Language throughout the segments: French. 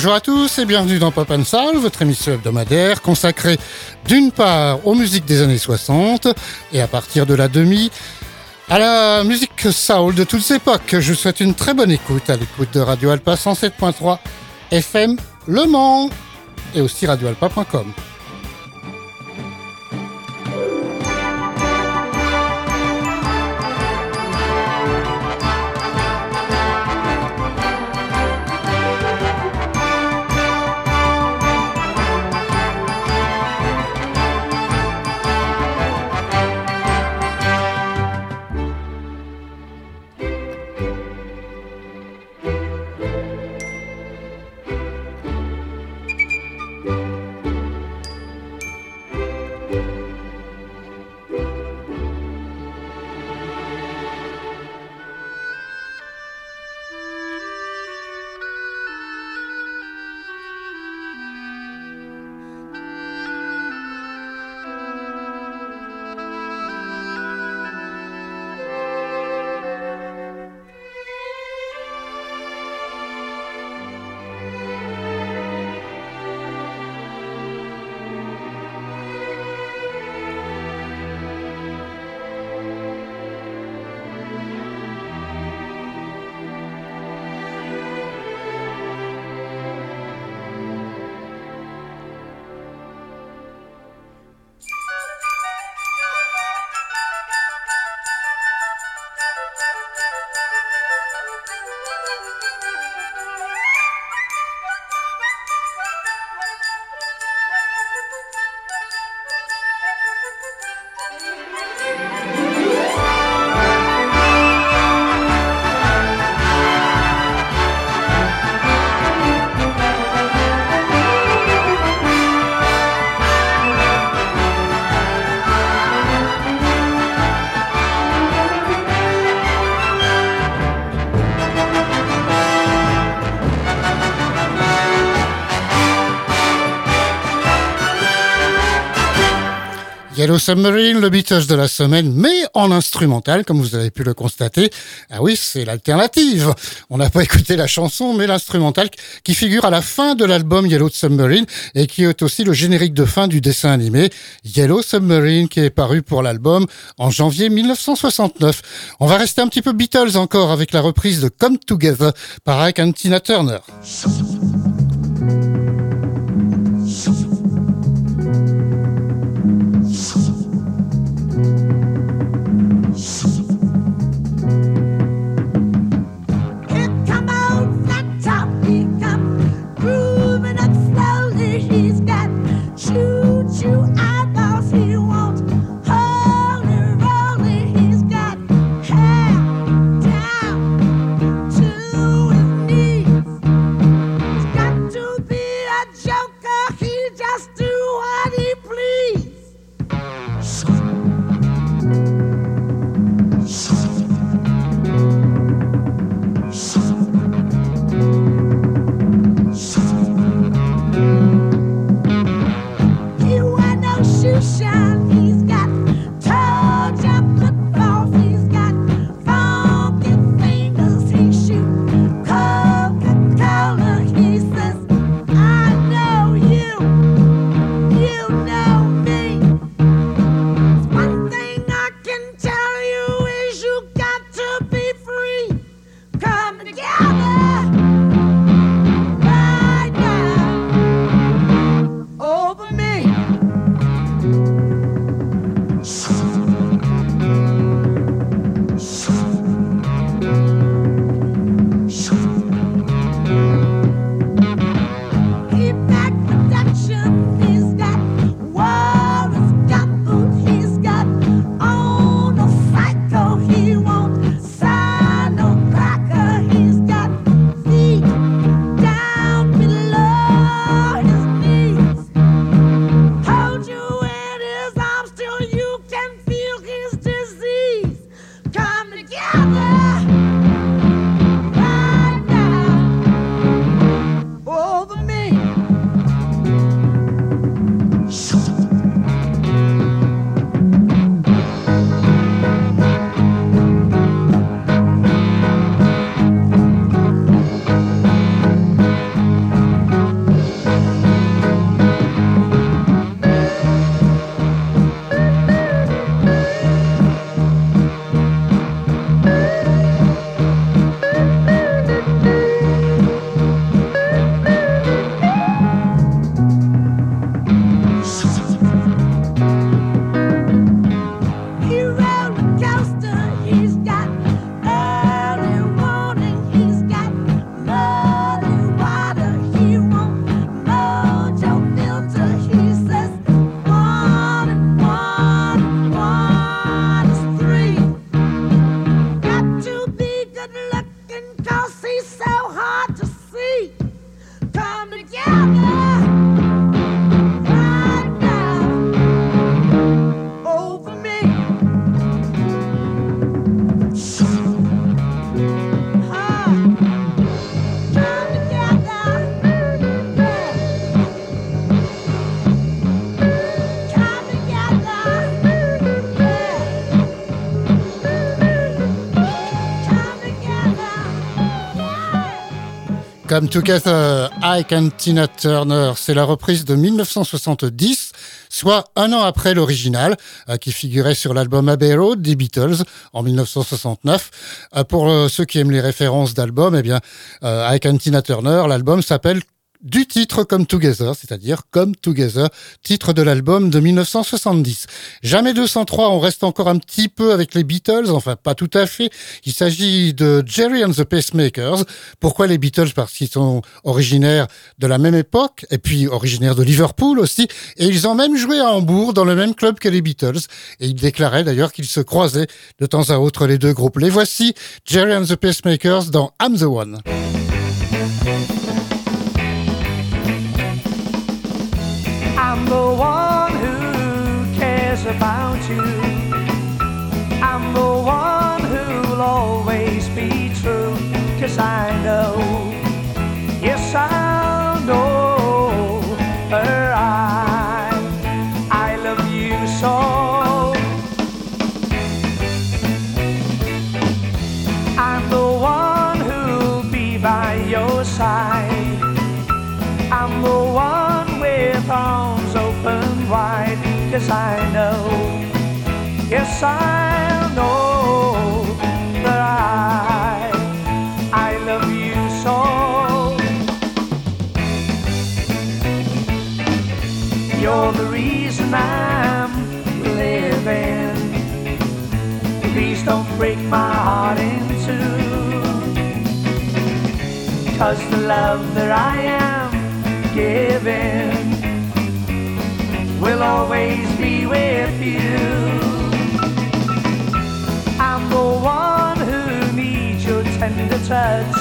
Bonjour à tous et bienvenue dans Pop and Soul, votre émission hebdomadaire consacrée d'une part aux musiques des années 60 et à partir de la demi à la musique soul de toutes époques. Je vous souhaite une très bonne écoute à l'écoute de Radio Alpa 107.3 FM Le Mans et aussi radioalpa.com. Yellow Submarine, le Beatles de la semaine, mais en instrumental, comme vous avez pu le constater. Ah oui, c'est l'alternative. On n'a pas écouté la chanson, mais l'instrumental qui figure à la fin de l'album Yellow Submarine et qui est aussi le générique de fin du dessin animé Yellow Submarine qui est paru pour l'album en janvier 1969. On va rester un petit peu Beatles encore avec la reprise de Come Together par Ike Tina Turner. Come Together, Ike and Tina Turner, c'est la reprise de 1970, soit un an après l'original, euh, qui figurait sur l'album Abbey Road des Beatles en 1969. Euh, pour euh, ceux qui aiment les références d'albums, eh bien, Ike and Tina Turner, l'album s'appelle du titre Come Together, c'est-à-dire Come Together, titre de l'album de 1970. Jamais 203, on reste encore un petit peu avec les Beatles, enfin pas tout à fait. Il s'agit de Jerry and the Pacemakers. Pourquoi les Beatles? Parce qu'ils sont originaires de la même époque, et puis originaires de Liverpool aussi, et ils ont même joué à Hambourg dans le même club que les Beatles, et ils déclaraient d'ailleurs qu'ils se croisaient de temps à autre les deux groupes. Les voici, Jerry and the Pacemakers dans I'm the One. About you. I'm the one who'll always be true. Cause I know, yes, I know her. I, I love you so. I'm the one who'll be by your side. I'm the one with arms open wide. Cause I yes, I know that I, I love you so. You're the reason I'm living. Please don't break my heart in two. Cause the love that I am giving will always be with you. The one who needs your tender touch.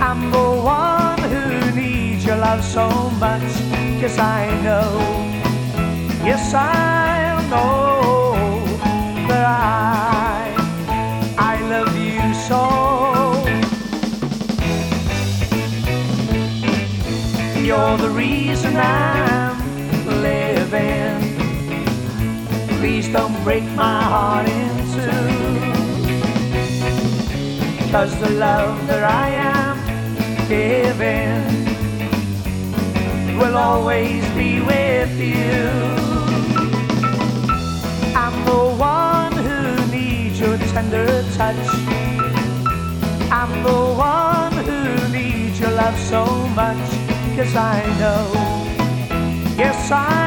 I'm the one who needs your love so much. Cause I know, yes, I know that I, I love you so. You're the reason I'm living. Please don't break my heart in Cause the love that I am giving will always be with you. I'm the one who needs your tender touch. I'm the one who needs your love so much. Cause I know, yes, I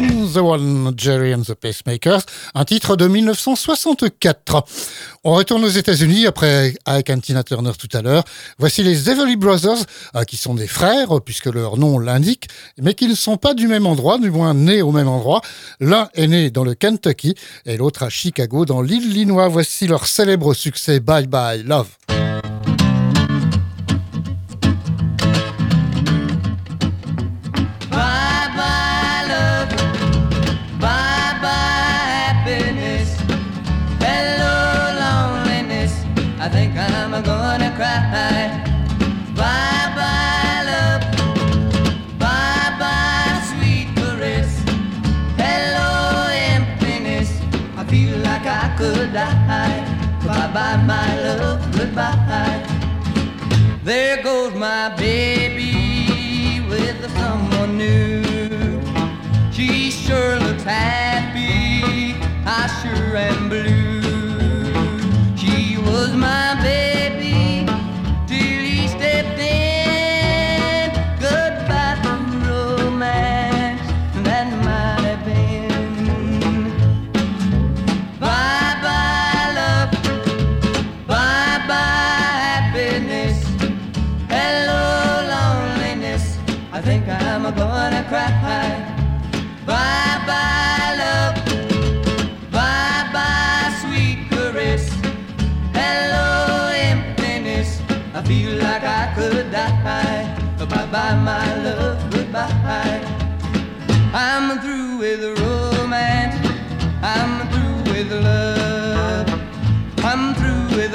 The One, Jerry and the Pacemakers, un titre de 1964. On retourne aux États-Unis après avec Tina Turner tout à l'heure. Voici les Everly Brothers, euh, qui sont des frères, puisque leur nom l'indique, mais qui ne sont pas du même endroit, du moins nés au même endroit. L'un est né dans le Kentucky et l'autre à Chicago, dans l'Illinois. Voici leur célèbre succès Bye Bye Love.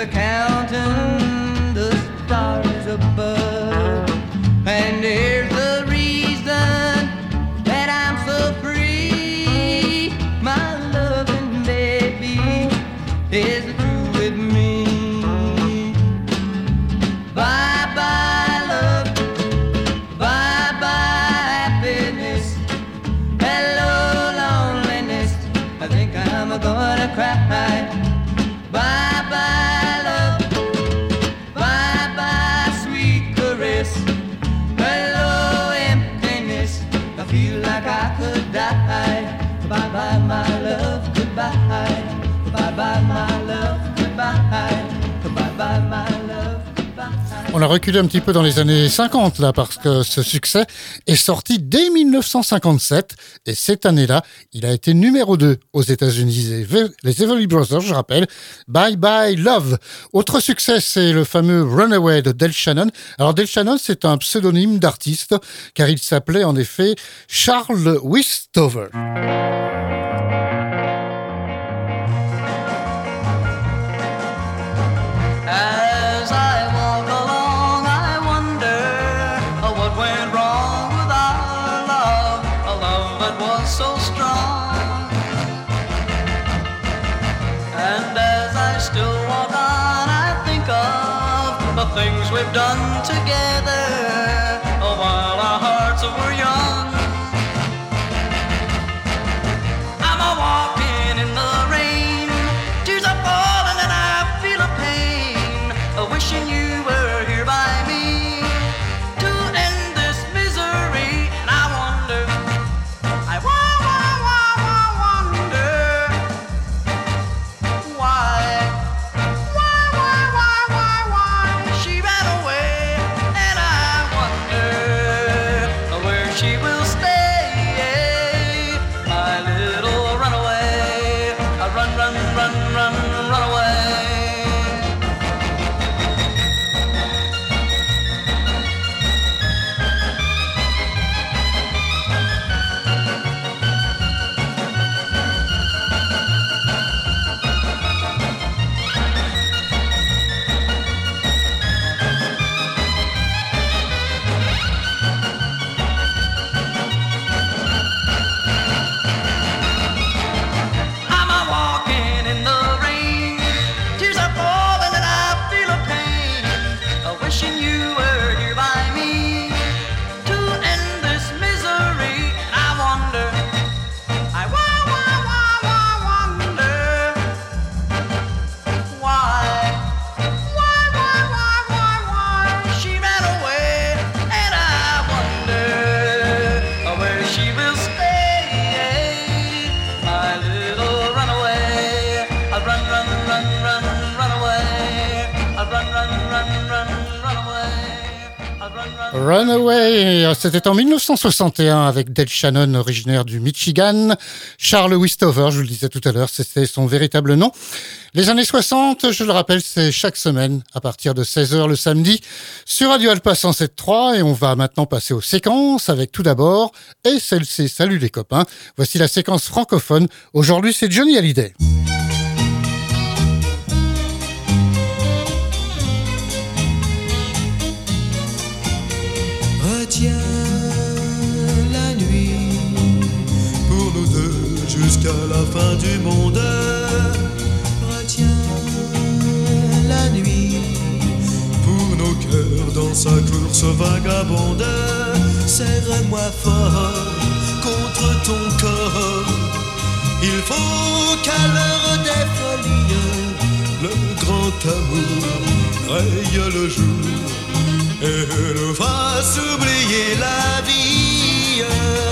accountant. A reculé un petit peu dans les années 50 là parce que ce succès est sorti dès 1957 et cette année-là, il a été numéro 2 aux États-Unis. Les Ve- Les Everly Brothers, je rappelle, Bye Bye Love. Autre succès, c'est le fameux Runaway de Del Shannon. Alors Del Shannon, c'est un pseudonyme d'artiste car il s'appelait en effet Charles Wistover. C'était en 1961 avec Del Shannon, originaire du Michigan. Charles Wistover, je vous le disais tout à l'heure, c'était son véritable nom. Les années 60, je le rappelle, c'est chaque semaine à partir de 16h le samedi sur Radio Alpa 107.3 et on va maintenant passer aux séquences avec tout d'abord et celle-ci, salut les copains. Voici la séquence francophone. Aujourd'hui, c'est Johnny Hallyday. Retiens la fin du monde. Retiens la nuit pour nos cœurs dans sa course vagabonde. Serre-moi fort contre ton corps. Il faut qu'à l'heure des folies, le grand amour raye le jour et nous fasse oublier la vie.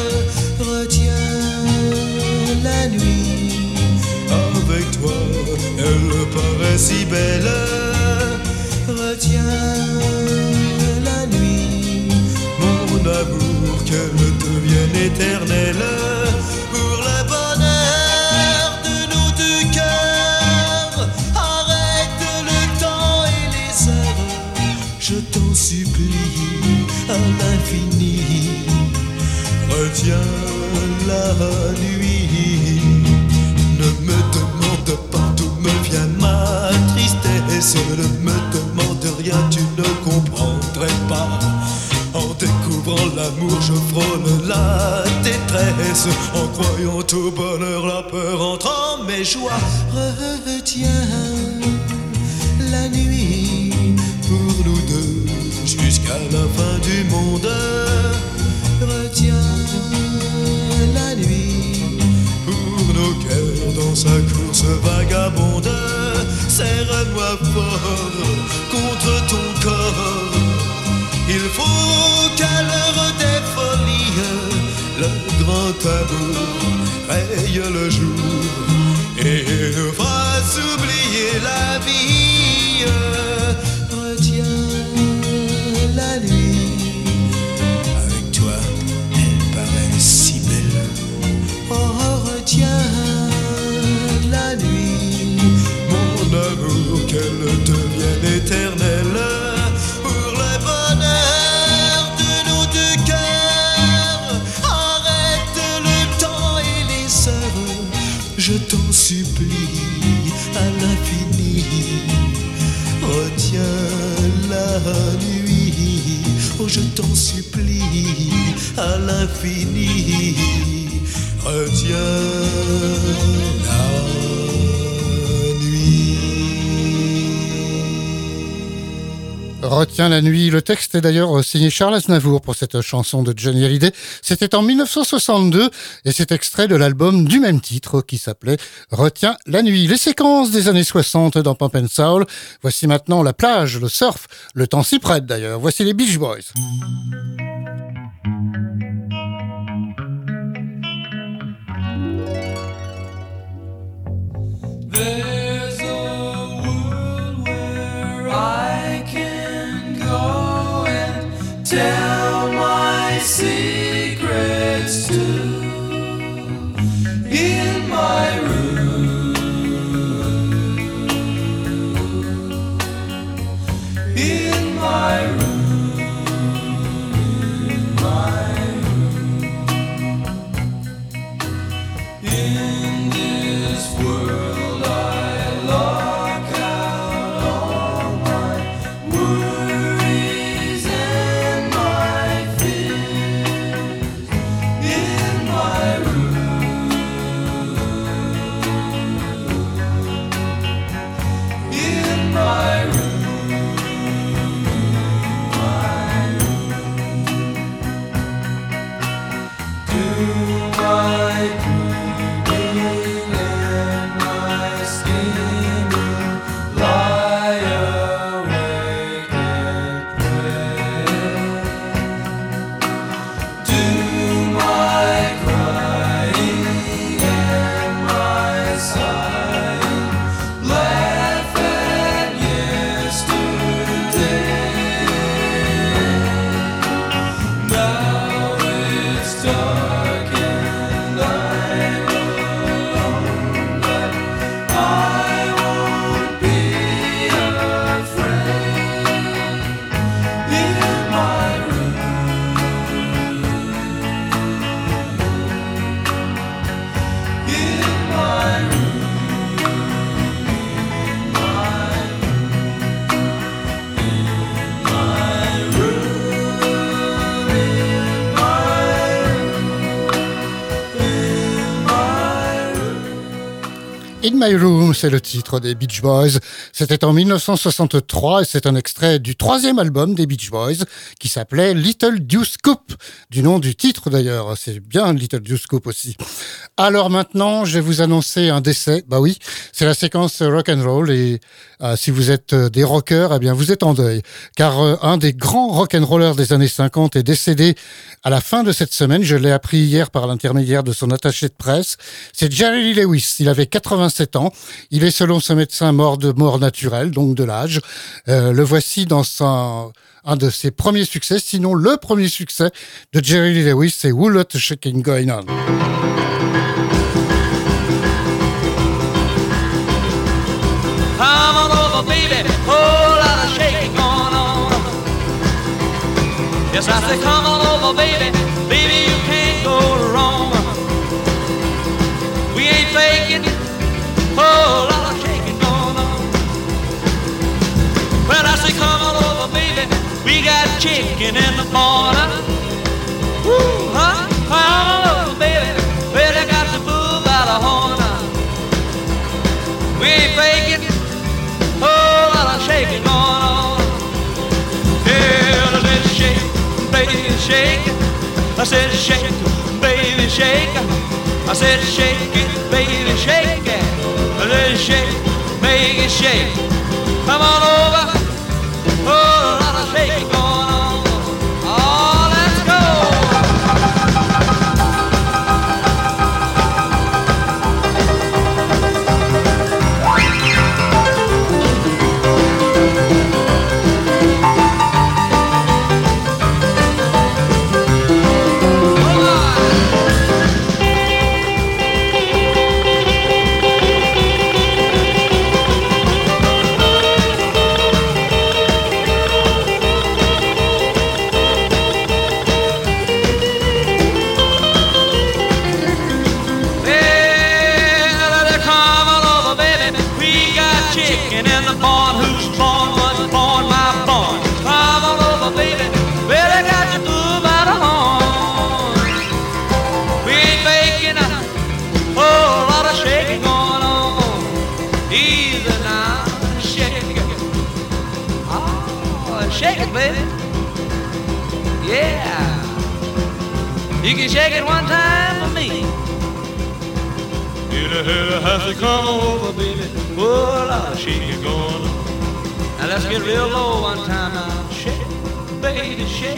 Paraît si belle. Retiens la nuit, mon amour, qu'elle devienne éternelle pour le bonheur de nos deux cœurs. Arrête le temps et les heures, je t'en supplie à l'infini. Retiens la nuit, ne me demande rien, tu ne comprendrais pas. En découvrant l'amour, je frôle la détresse. En croyant au bonheur, la peur entre en mes joies. Retiens la nuit pour nous deux jusqu'à la fin du monde. Retiens la nuit pour nos cœurs dans sa course vagabonde. Serre-moi fort contre ton corps. Il faut qu'à l'heure des folies, le grand amour raye le jour et supplie à l'infini. Retiens la Retiens la nuit. Le texte est d'ailleurs euh, signé Charles Aznavour pour cette chanson de Johnny Hallyday. C'était en 1962 et c'est extrait de l'album du même titre qui s'appelait Retiens la nuit. Les séquences des années 60 dans Pump and Soul. Voici maintenant la plage, le surf. Le temps s'y prête d'ailleurs. Voici les Beach Boys. In My Room, c'est le titre des Beach Boys. C'était en 1963 et c'est un extrait du troisième album des Beach Boys qui s'appelait Little Deuce Coupe, du nom du titre d'ailleurs. C'est bien Little Deuce Coupe aussi. Alors maintenant, je vais vous annoncer un décès. Bah oui, c'est la séquence rock and roll et euh, si vous êtes euh, des rockers, eh bien vous êtes en deuil, car euh, un des grands rock and rollers des années 50 est décédé à la fin de cette semaine. Je l'ai appris hier par l'intermédiaire de son attaché de presse. C'est Jerry Lewis. Il avait 85 87 ans. Il est selon ce médecin mort de mort naturelle, donc de l'âge. Euh, le voici dans un, de ses premiers succès, sinon le premier succès de Jerry Lee Lewis, c'est Who Shaking Going On. Chicken in the corner. Woo, huh? Come on over, baby. Well, they got the bull by the horn. We ain't faking. Oh, Whole lot of shaking going on. Yeah, let's shake, baby, shake. I said shake, baby, shake. I said shake it, baby, shake it. Let's shake, baby, shake. Come on over. You can shake it one time for me. Hit a has to come over, baby. A lot of shaking going on. Now let's get real low one time now. Shake, baby, shake.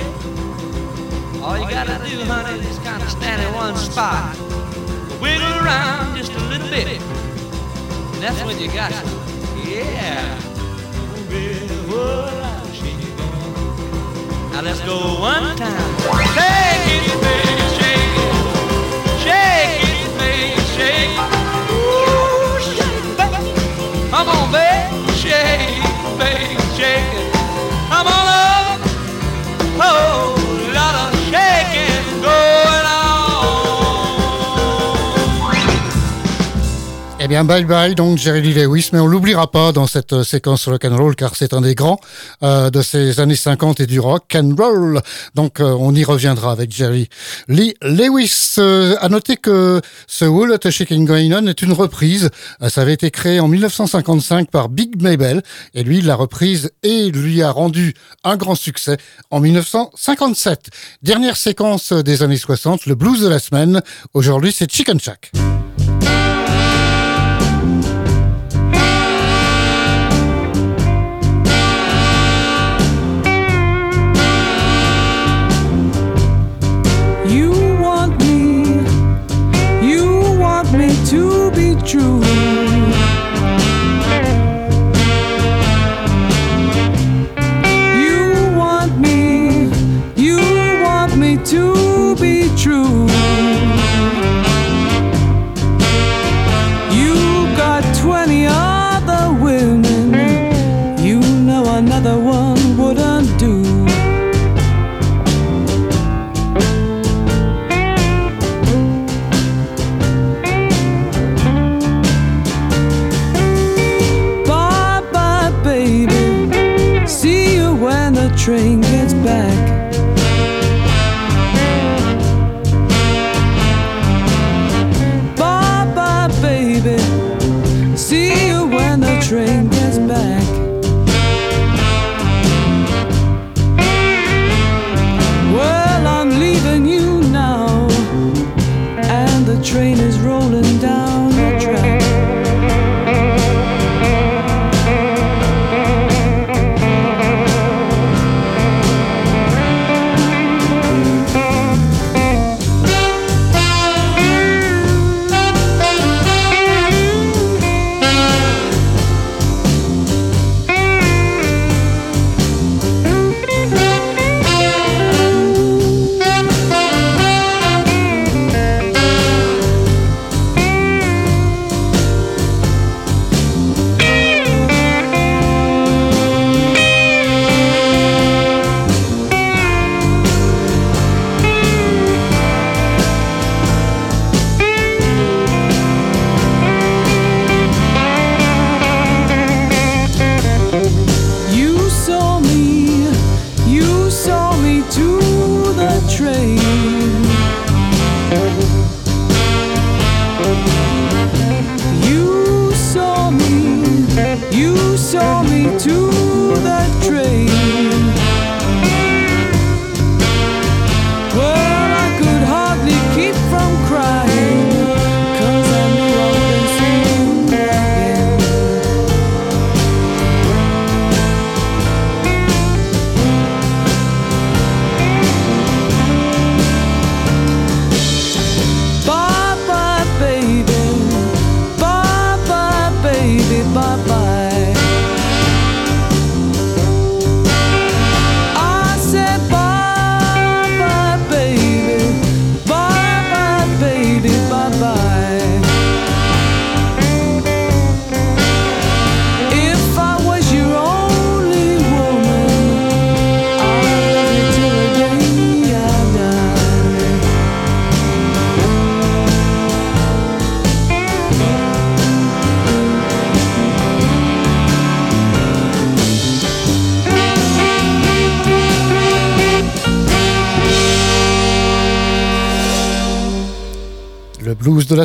All you gotta do, honey, is kind of stand in one spot. Wiggle around just a little bit. And that's when you got it. Yeah. Baby, a lot going on. Now let's go one time. Shake Oh, Eh bien, bye bye, donc Jerry Lee Lewis, mais on l'oubliera pas dans cette euh, séquence rock and roll car c'est un des grands euh, de ces années 50 et du rock and roll. Donc, euh, on y reviendra avec Jerry Lee Lewis. Euh, à noter que ce Who Let the Shaking Going On est une reprise. Euh, ça avait été créé en 1955 par Big Mabel et lui, l'a reprise et lui a rendu un grand succès en 1957. Dernière séquence des années 60, le blues de la semaine. Aujourd'hui, c'est Chicken Shack.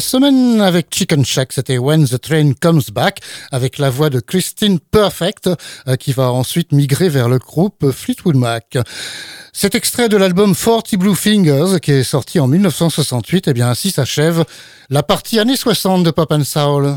la semaine avec Chicken Shack, c'était When the Train Comes Back, avec la voix de Christine Perfect, euh, qui va ensuite migrer vers le groupe Fleetwood Mac. Cet extrait de l'album 40 Blue Fingers, qui est sorti en 1968, et eh bien ainsi s'achève la partie années 60 de Pop and Soul.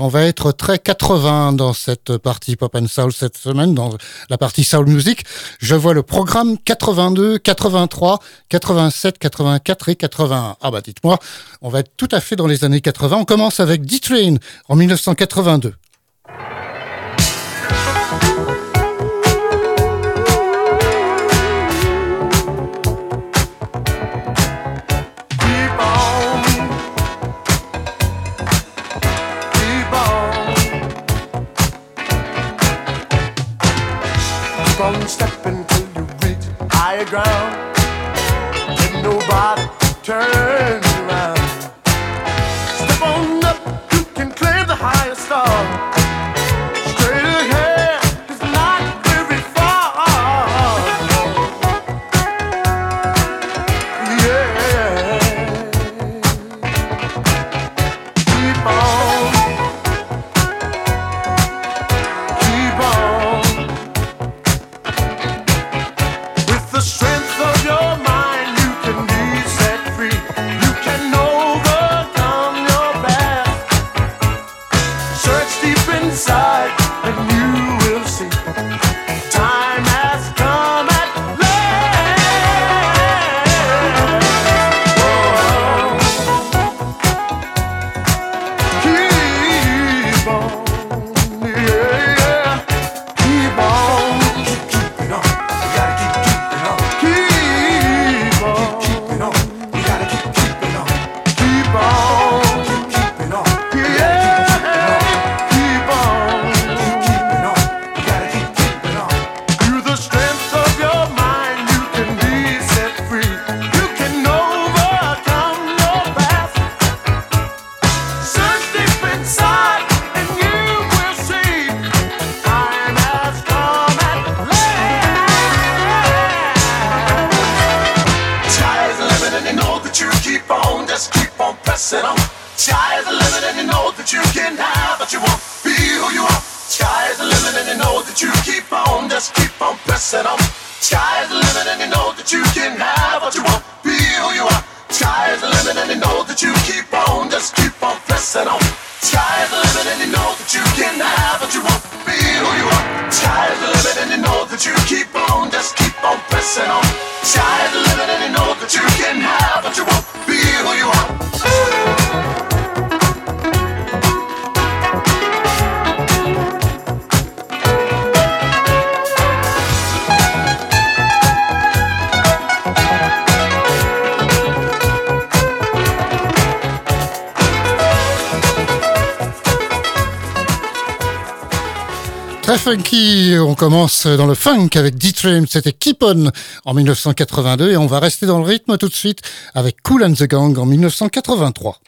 on va être très 80 dans cette partie pop and soul cette semaine, dans la partie soul music. Je vois le programme 82, 83, 87, 84 et 81. Ah bah dites-moi, on va être tout à fait dans les années 80. On commence avec D-Train en 1982. ground. You. funky. On commence dans le funk avec D-Train, c'était Keep On en 1982 et on va rester dans le rythme tout de suite avec Cool and the Gang en 1983.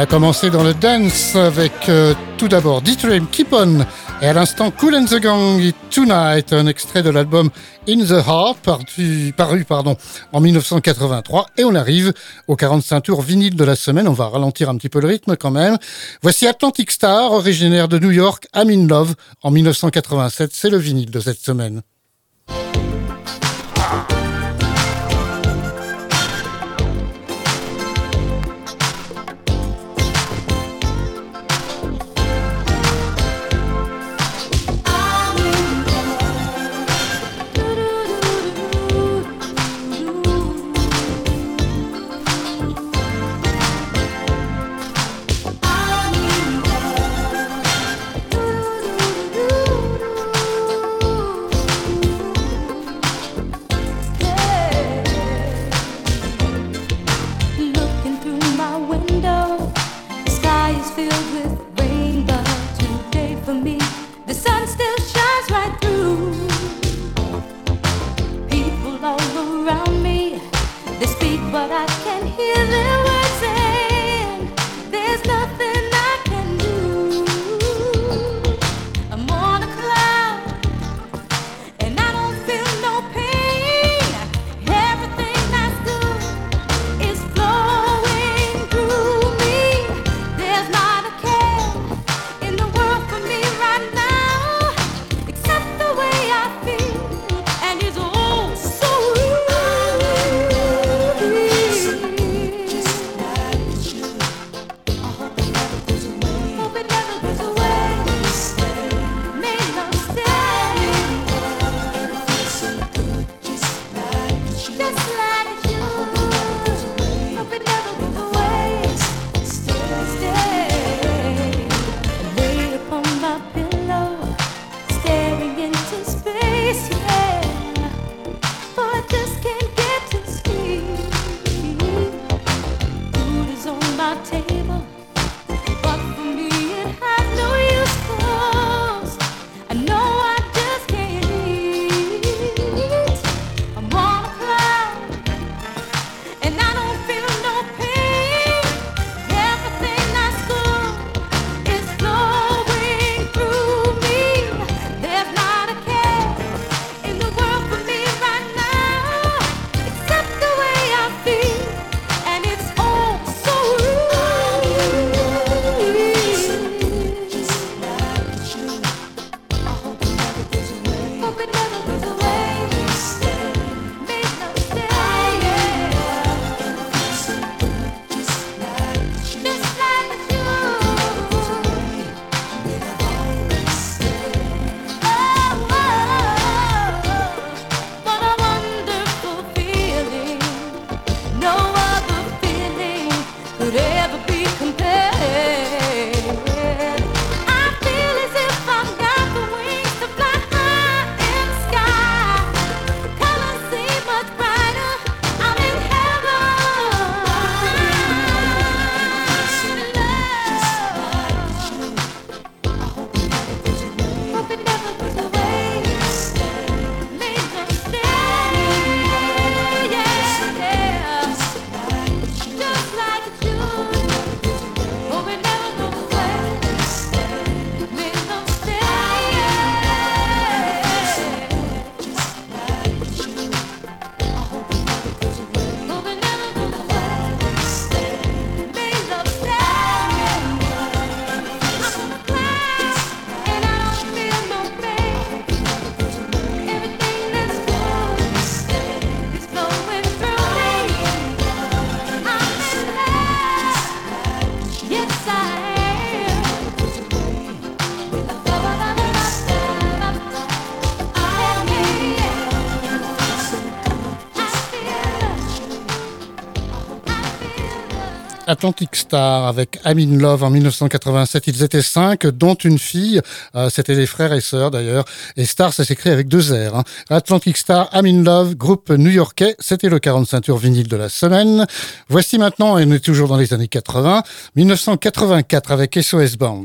A commencé dans le dance avec euh, tout d'abord D-Train Keep On et à l'instant Cool and the Gang et Tonight, un extrait de l'album In the Heart paru, paru pardon, en 1983 et on arrive au 45 tours vinyle de la semaine, on va ralentir un petit peu le rythme quand même. Voici Atlantic Star, originaire de New York, I'm in Love en 1987, c'est le vinyle de cette semaine. Atlantic Star avec I'm in Love en 1987. Ils étaient cinq, dont une fille. Euh, c'était des frères et sœurs d'ailleurs. Et Star, ça s'écrit avec deux R. Hein. Atlantic Star, I'm in Love, groupe new-yorkais. C'était le 40 tours e vinyle de la semaine. Voici maintenant, et on est toujours dans les années 80, 1984 avec SOS Band.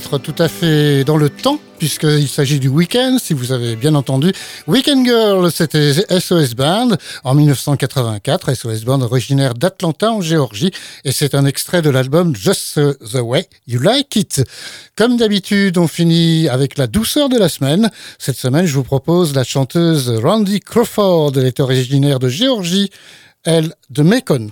titre tout à fait dans le temps, puisqu'il s'agit du week-end, si vous avez bien entendu. Weekend Girl, c'était SOS Band en 1984, SOS Band originaire d'Atlanta en Géorgie, et c'est un extrait de l'album Just the Way You Like It. Comme d'habitude, on finit avec la douceur de la semaine. Cette semaine, je vous propose la chanteuse Randy Crawford, elle est originaire de Géorgie, elle de Macon.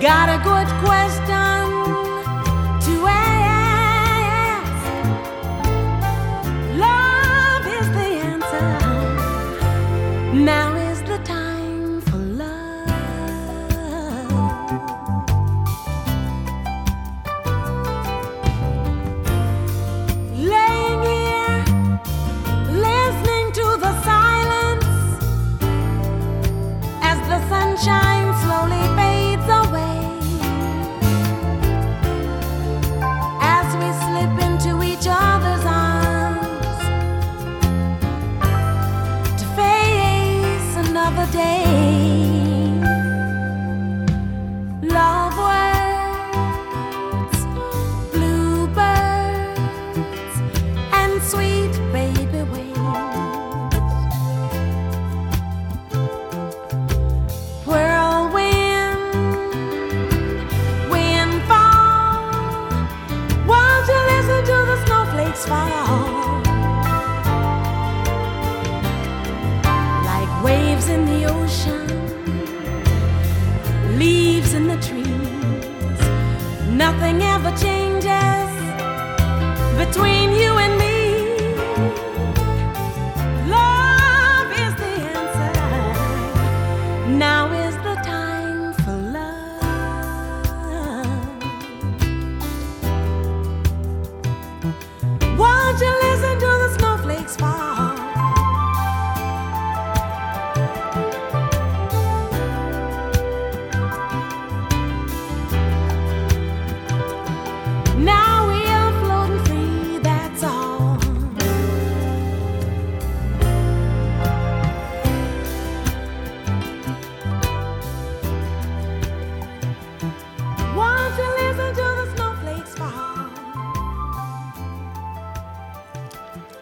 Got a good question.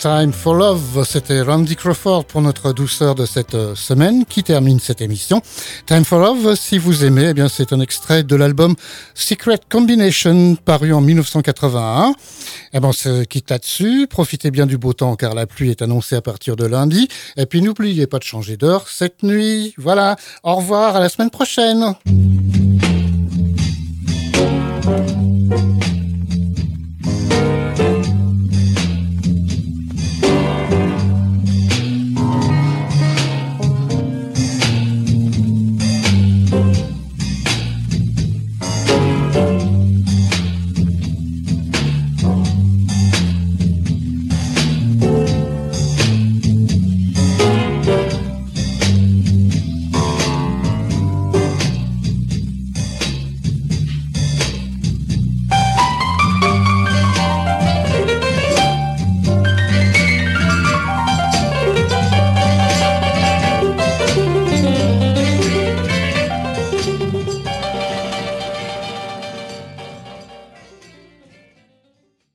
Time for Love, c'était Randy Crawford pour notre douceur de cette euh, semaine qui termine cette émission. Time for Love, si vous aimez, eh bien c'est un extrait de l'album Secret Combination paru en 1981. Eh ben, quitte là-dessus. Profitez bien du beau temps car la pluie est annoncée à partir de lundi. Et puis n'oubliez pas de changer d'heure cette nuit. Voilà. Au revoir. À la semaine prochaine.